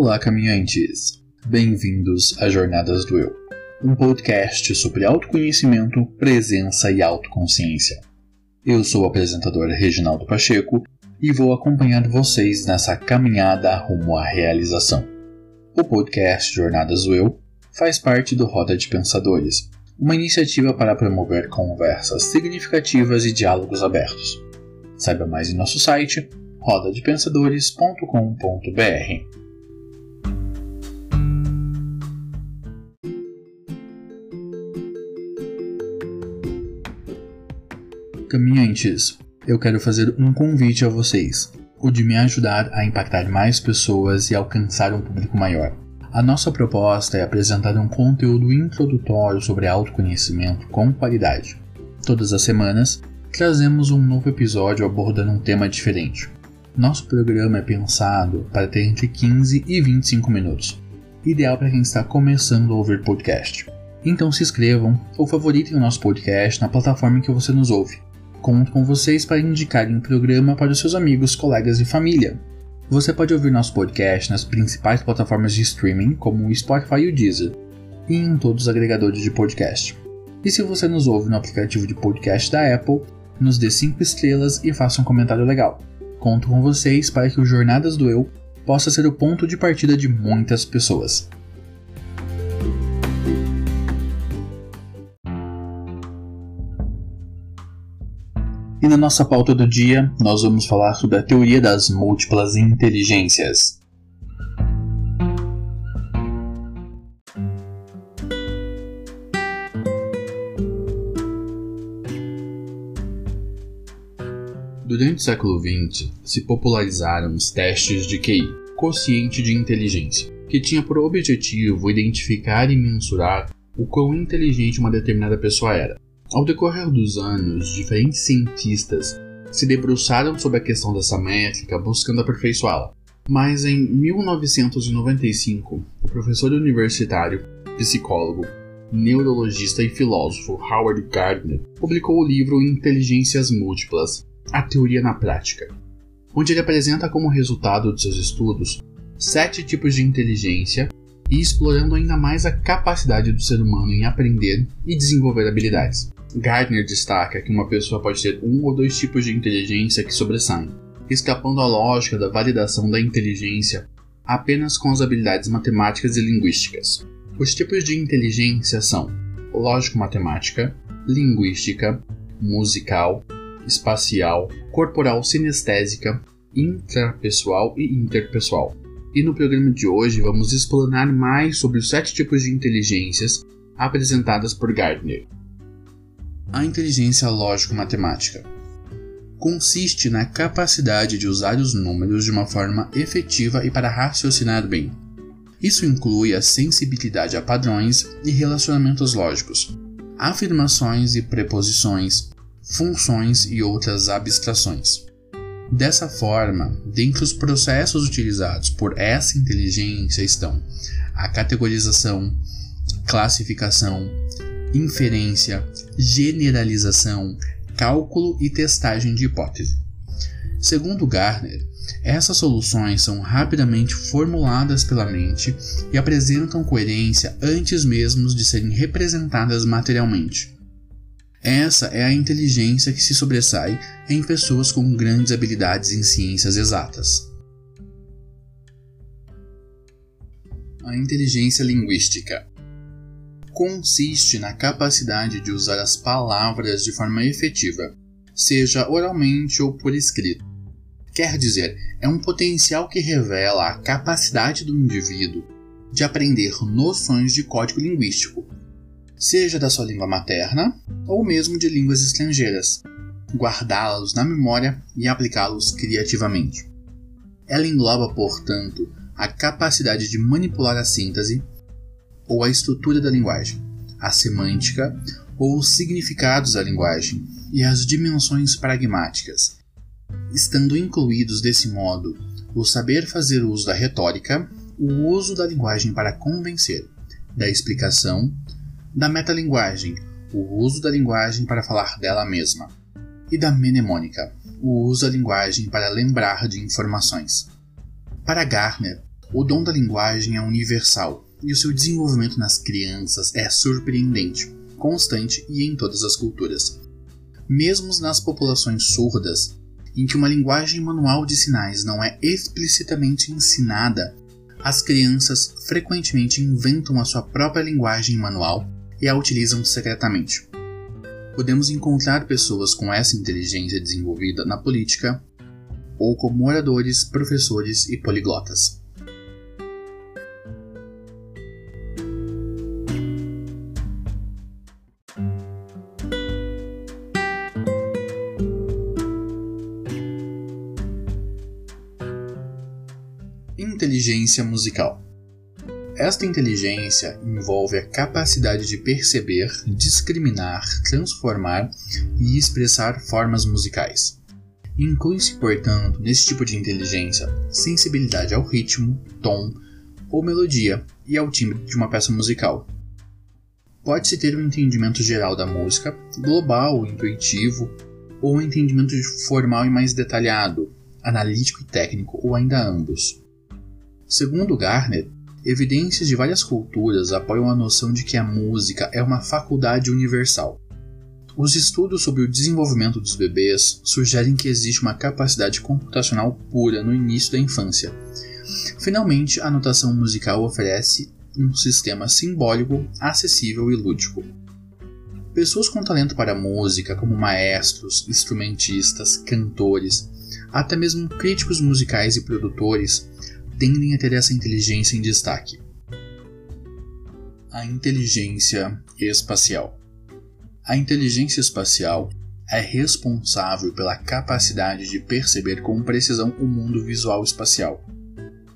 Olá, caminhantes! Bem-vindos a Jornadas do Eu, um podcast sobre autoconhecimento, presença e autoconsciência. Eu sou o apresentador Reginaldo Pacheco e vou acompanhar vocês nessa caminhada rumo à realização. O podcast Jornadas do Eu faz parte do Roda de Pensadores, uma iniciativa para promover conversas significativas e diálogos abertos. Saiba mais em nosso site rodadepensadores.com.br. Caminhantes, eu quero fazer um convite a vocês, o de me ajudar a impactar mais pessoas e alcançar um público maior. A nossa proposta é apresentar um conteúdo introdutório sobre autoconhecimento com qualidade. Todas as semanas, trazemos um novo episódio abordando um tema diferente. Nosso programa é pensado para ter entre 15 e 25 minutos, ideal para quem está começando a ouvir podcast. Então se inscrevam ou favoritem o nosso podcast na plataforma em que você nos ouve Conto com vocês para indicarem o programa para os seus amigos, colegas e família. Você pode ouvir nosso podcast nas principais plataformas de streaming, como o Spotify e o Deezer, e em todos os agregadores de podcast. E se você nos ouve no aplicativo de podcast da Apple, nos dê 5 estrelas e faça um comentário legal. Conto com vocês para que o Jornadas do Eu possa ser o ponto de partida de muitas pessoas. E na nossa pauta do dia, nós vamos falar sobre a teoria das múltiplas inteligências. Durante o século XX, se popularizaram os testes de QI, quociente de inteligência, que tinha por objetivo identificar e mensurar o quão inteligente uma determinada pessoa era. Ao decorrer dos anos, diferentes cientistas se debruçaram sobre a questão dessa métrica buscando aperfeiçoá-la. Mas em 1995, o professor universitário, psicólogo, neurologista e filósofo Howard Gardner publicou o livro Inteligências Múltiplas A Teoria na Prática, onde ele apresenta como resultado de seus estudos sete tipos de inteligência e explorando ainda mais a capacidade do ser humano em aprender e desenvolver habilidades. Gardner destaca que uma pessoa pode ter um ou dois tipos de inteligência que sobressaem, escapando à lógica da validação da inteligência apenas com as habilidades matemáticas e linguísticas. Os tipos de inteligência são lógico-matemática, linguística, musical, espacial, corporal sinestésica, intrapessoal e interpessoal. E no programa de hoje vamos explanar mais sobre os sete tipos de inteligências apresentadas por Gardner. A inteligência lógico-matemática consiste na capacidade de usar os números de uma forma efetiva e para raciocinar bem. Isso inclui a sensibilidade a padrões e relacionamentos lógicos, afirmações e preposições, funções e outras abstrações. Dessa forma, dentre os processos utilizados por essa inteligência estão a categorização, classificação, inferência, generalização, cálculo e testagem de hipótese. Segundo Gardner, essas soluções são rapidamente formuladas pela mente e apresentam coerência antes mesmo de serem representadas materialmente. Essa é a inteligência que se sobressai em pessoas com grandes habilidades em ciências exatas. A inteligência linguística consiste na capacidade de usar as palavras de forma efetiva, seja oralmente ou por escrito. Quer dizer, é um potencial que revela a capacidade do indivíduo de aprender noções de código linguístico, seja da sua língua materna ou mesmo de línguas estrangeiras, guardá-los na memória e aplicá-los criativamente. Ela engloba, portanto, a capacidade de manipular a síntese, ou a estrutura da linguagem, a semântica ou os significados da linguagem e as dimensões pragmáticas, estando incluídos desse modo o saber fazer uso da retórica, o uso da linguagem para convencer, da explicação, da metalinguagem, o uso da linguagem para falar dela mesma, e da mnemônica, o uso da linguagem para lembrar de informações. Para Garner, O dom da linguagem é universal e o seu desenvolvimento nas crianças é surpreendente, constante e em todas as culturas. Mesmo nas populações surdas, em que uma linguagem manual de sinais não é explicitamente ensinada, as crianças frequentemente inventam a sua própria linguagem manual e a utilizam secretamente. Podemos encontrar pessoas com essa inteligência desenvolvida na política ou como oradores, professores e poliglotas. Inteligência musical. Esta inteligência envolve a capacidade de perceber, discriminar, transformar e expressar formas musicais. Inclui-se, portanto, nesse tipo de inteligência, sensibilidade ao ritmo, tom ou melodia e ao timbre de uma peça musical. Pode-se ter um entendimento geral da música, global, intuitivo, ou um entendimento formal e mais detalhado, analítico e técnico, ou ainda ambos. Segundo Garner, evidências de várias culturas apoiam a noção de que a música é uma faculdade universal os estudos sobre o desenvolvimento dos bebês sugerem que existe uma capacidade computacional pura no início da infância. Finalmente, a notação musical oferece um sistema simbólico, acessível e lúdico. Pessoas com talento para a música, como maestros, instrumentistas, cantores, até mesmo críticos musicais e produtores, tendem a ter essa inteligência em destaque. A inteligência espacial. A inteligência espacial é responsável pela capacidade de perceber com precisão o mundo visual espacial.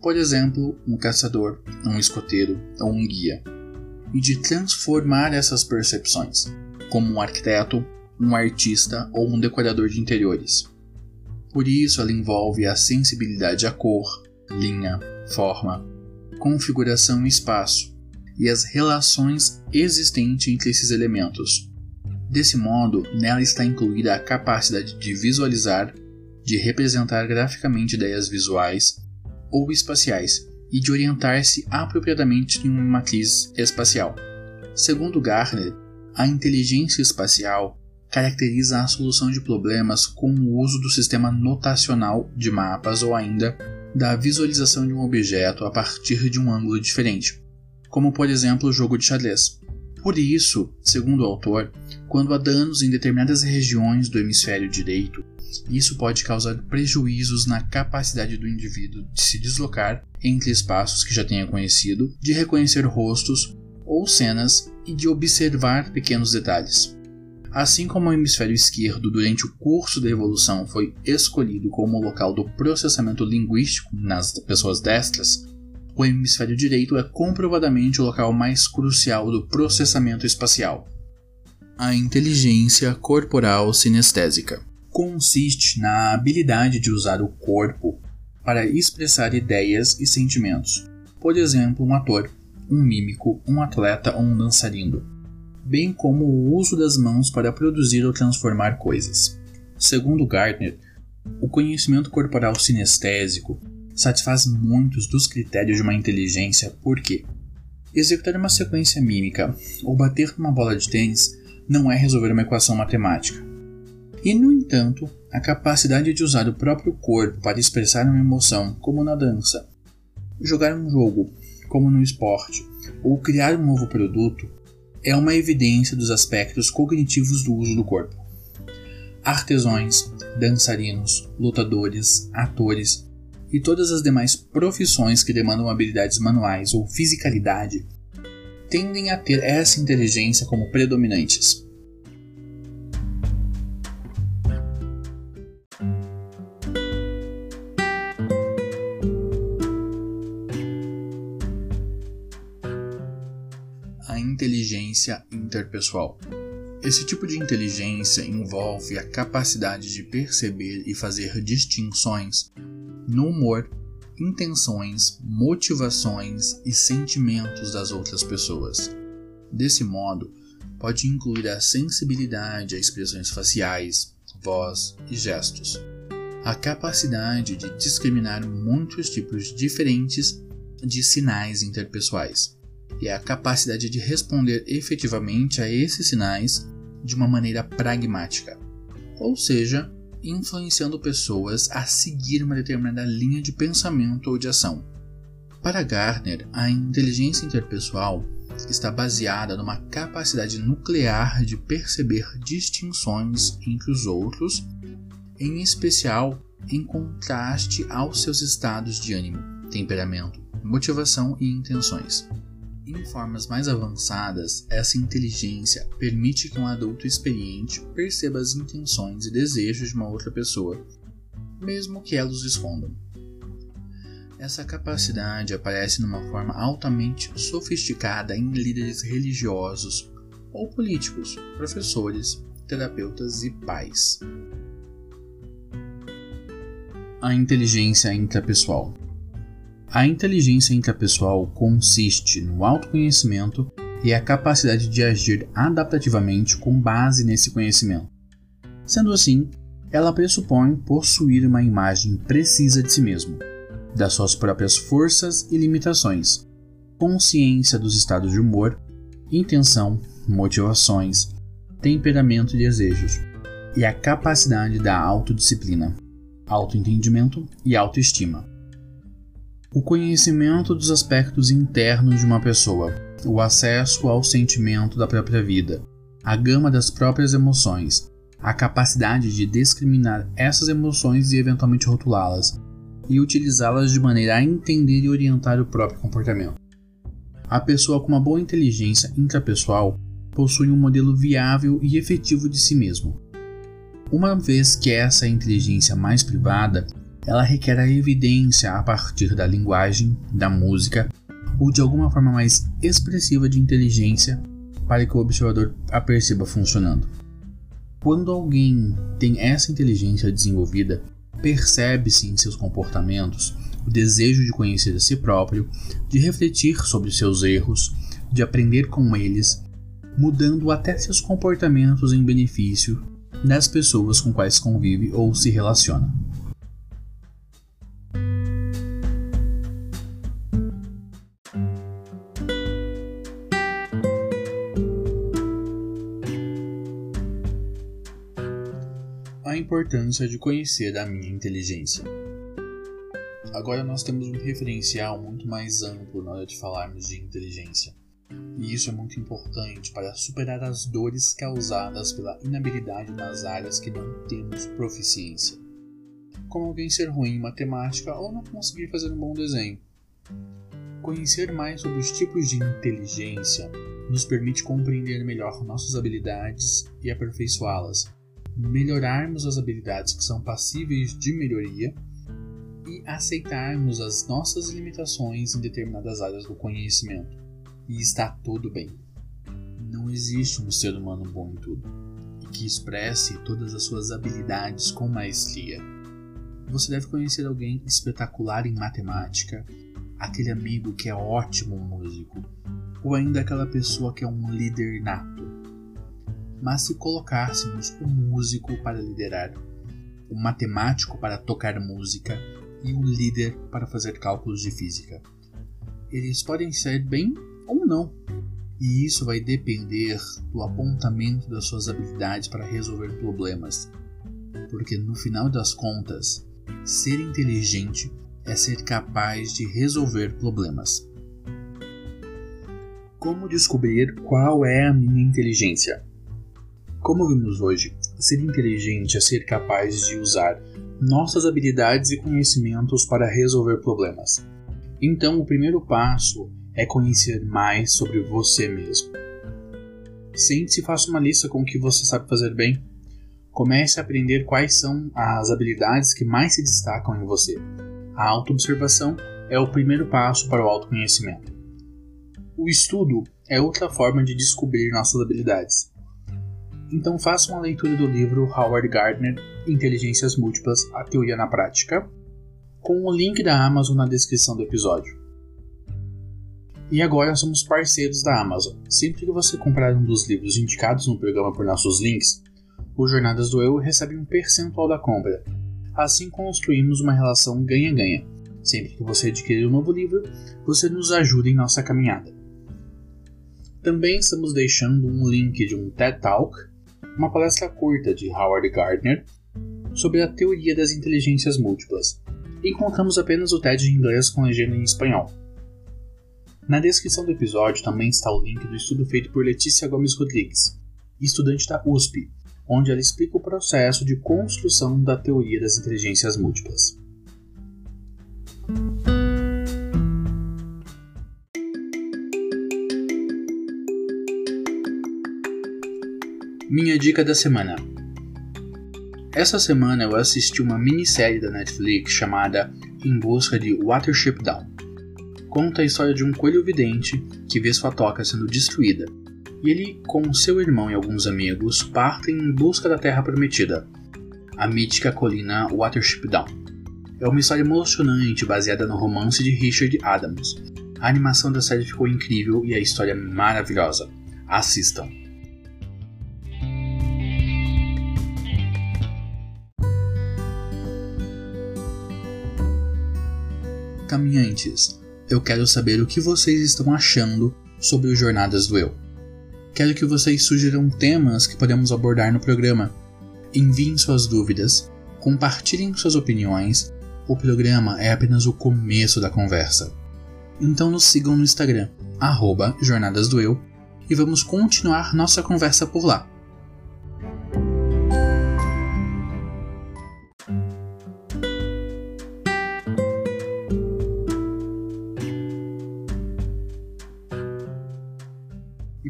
Por exemplo, um caçador, um escoteiro ou um guia, e de transformar essas percepções, como um arquiteto, um artista ou um decorador de interiores. Por isso, ela envolve a sensibilidade à cor, linha, forma, configuração e espaço, e as relações existentes entre esses elementos, Desse modo, nela está incluída a capacidade de visualizar, de representar graficamente ideias visuais ou espaciais e de orientar-se apropriadamente em uma matriz espacial. Segundo Garner, a inteligência espacial caracteriza a solução de problemas com o uso do sistema notacional de mapas ou ainda da visualização de um objeto a partir de um ângulo diferente, como por exemplo o jogo de xadrez. Por isso, segundo o autor, quando há danos em determinadas regiões do hemisfério direito, isso pode causar prejuízos na capacidade do indivíduo de se deslocar entre espaços que já tenha conhecido, de reconhecer rostos ou cenas e de observar pequenos detalhes. Assim como o hemisfério esquerdo, durante o curso da evolução, foi escolhido como local do processamento linguístico nas pessoas destras, o hemisfério direito é comprovadamente o local mais crucial do processamento espacial. A inteligência corporal sinestésica consiste na habilidade de usar o corpo para expressar ideias e sentimentos. Por exemplo, um ator, um mímico, um atleta ou um dançarino, bem como o uso das mãos para produzir ou transformar coisas. Segundo Gardner, o conhecimento corporal sinestésico satisfaz muitos dos critérios de uma inteligência porque executar uma sequência mímica ou bater numa bola de tênis não é resolver uma equação matemática. E, no entanto, a capacidade de usar o próprio corpo para expressar uma emoção, como na dança, jogar um jogo, como no esporte, ou criar um novo produto, é uma evidência dos aspectos cognitivos do uso do corpo. Artesões, dançarinos, lutadores, atores e todas as demais profissões que demandam habilidades manuais ou fisicalidade tendem a ter essa inteligência como predominantes. Interpessoal. Esse tipo de inteligência envolve a capacidade de perceber e fazer distinções no humor, intenções, motivações e sentimentos das outras pessoas. Desse modo, pode incluir a sensibilidade a expressões faciais, voz e gestos, a capacidade de discriminar muitos tipos diferentes de sinais interpessoais e a capacidade de responder efetivamente a esses sinais de uma maneira pragmática, ou seja, influenciando pessoas a seguir uma determinada linha de pensamento ou de ação. Para Gardner, a inteligência interpessoal está baseada numa capacidade nuclear de perceber distinções entre os outros, em especial em contraste aos seus estados de ânimo, temperamento, motivação e intenções. Em formas mais avançadas, essa inteligência permite que um adulto experiente perceba as intenções e desejos de uma outra pessoa, mesmo que elas os escondam. Essa capacidade aparece numa forma altamente sofisticada em líderes religiosos ou políticos, professores, terapeutas e pais. A inteligência intrapessoal. A inteligência intrapessoal consiste no autoconhecimento e a capacidade de agir adaptativamente com base nesse conhecimento. Sendo assim, ela pressupõe possuir uma imagem precisa de si mesmo, das suas próprias forças e limitações, consciência dos estados de humor, intenção, motivações, temperamento e desejos, e a capacidade da autodisciplina, autoentendimento e autoestima. O conhecimento dos aspectos internos de uma pessoa, o acesso ao sentimento da própria vida, a gama das próprias emoções, a capacidade de discriminar essas emoções e eventualmente rotulá-las, e utilizá-las de maneira a entender e orientar o próprio comportamento. A pessoa com uma boa inteligência intrapessoal possui um modelo viável e efetivo de si mesmo. Uma vez que essa inteligência mais privada, ela requer a evidência a partir da linguagem, da música ou de alguma forma mais expressiva de inteligência para que o observador a perceba funcionando. Quando alguém tem essa inteligência desenvolvida, percebe-se em seus comportamentos o desejo de conhecer a si próprio, de refletir sobre seus erros, de aprender com eles, mudando até seus comportamentos em benefício das pessoas com quais convive ou se relaciona. A importância de conhecer a minha inteligência. Agora nós temos um referencial muito mais amplo na hora de falarmos de inteligência. E isso é muito importante para superar as dores causadas pela inabilidade nas áreas que não temos proficiência. Como alguém ser ruim em matemática ou não conseguir fazer um bom desenho. Conhecer mais sobre os tipos de inteligência nos permite compreender melhor nossas habilidades e aperfeiçoá-las, melhorarmos as habilidades que são passíveis de melhoria e aceitarmos as nossas limitações em determinadas áreas do conhecimento. E está tudo bem. Não existe um ser humano bom em tudo e que expresse todas as suas habilidades com maestria. Você deve conhecer alguém espetacular em matemática, aquele amigo que é ótimo músico, ou ainda aquela pessoa que é um líder nato mas se colocássemos o músico para liderar, o matemático para tocar música e o líder para fazer cálculos de física. Eles podem ser bem ou não, e isso vai depender do apontamento das suas habilidades para resolver problemas. Porque no final das contas, ser inteligente é ser capaz de resolver problemas. Como descobrir qual é a minha inteligência? Como vimos hoje, ser inteligente é ser capaz de usar nossas habilidades e conhecimentos para resolver problemas. Então, o primeiro passo é conhecer mais sobre você mesmo. Sente-se e faça uma lista com o que você sabe fazer bem. Comece a aprender quais são as habilidades que mais se destacam em você. A autoobservação é o primeiro passo para o autoconhecimento. O estudo é outra forma de descobrir nossas habilidades. Então faça uma leitura do livro Howard Gardner Inteligências Múltiplas: A Teoria na Prática, com o link da Amazon na descrição do episódio. E agora somos parceiros da Amazon. Sempre que você comprar um dos livros indicados no programa por nossos links, o Jornadas do Eu recebe um percentual da compra. Assim construímos uma relação ganha-ganha. Sempre que você adquirir um novo livro, você nos ajuda em nossa caminhada. Também estamos deixando um link de um TED Talk, uma palestra curta de Howard Gardner sobre a teoria das inteligências múltiplas. Encontramos apenas o TED em inglês com legenda em espanhol. Na descrição do episódio também está o link do estudo feito por Letícia Gomes Rodrigues, estudante da USP, onde ela explica o processo de construção da teoria das inteligências múltiplas. Minha dica da semana. Essa semana eu assisti uma minissérie da Netflix chamada Em Busca de Watership Down conta a história de um coelho vidente que vê sua toca sendo destruída, e ele, com seu irmão e alguns amigos, partem em busca da Terra Prometida, a mítica colina Watership Down. É uma história emocionante baseada no romance de Richard Adams. A animação da série ficou incrível e a história maravilhosa. Assistam! Caminhantes, eu quero saber o que vocês estão achando sobre o Jornadas do Eu. Quero que vocês sugiram temas que podemos abordar no programa. Enviem suas dúvidas, compartilhem suas opiniões. O programa é apenas o começo da conversa. Então nos sigam no Instagram, arroba Jornadas do Eu, e vamos continuar nossa conversa por lá.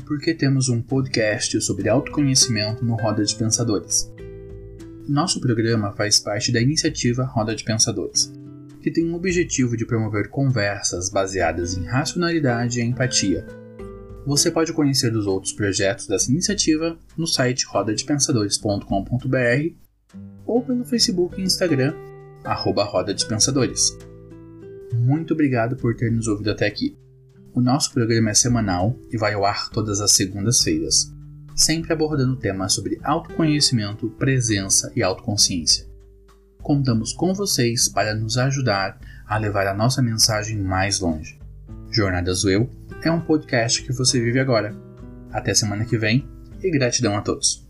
Porque temos um podcast sobre autoconhecimento no Roda de Pensadores. Nosso programa faz parte da iniciativa Roda de Pensadores, que tem o objetivo de promover conversas baseadas em racionalidade e empatia. Você pode conhecer os outros projetos dessa iniciativa no site rodadepensadores.com.br ou pelo Facebook e Instagram, arroba Roda de Pensadores. Muito obrigado por ter nos ouvido até aqui. O nosso programa é semanal e vai ao ar todas as segundas-feiras, sempre abordando temas sobre autoconhecimento, presença e autoconsciência. Contamos com vocês para nos ajudar a levar a nossa mensagem mais longe. Jornadas do Eu é um podcast que você vive agora. Até semana que vem e gratidão a todos.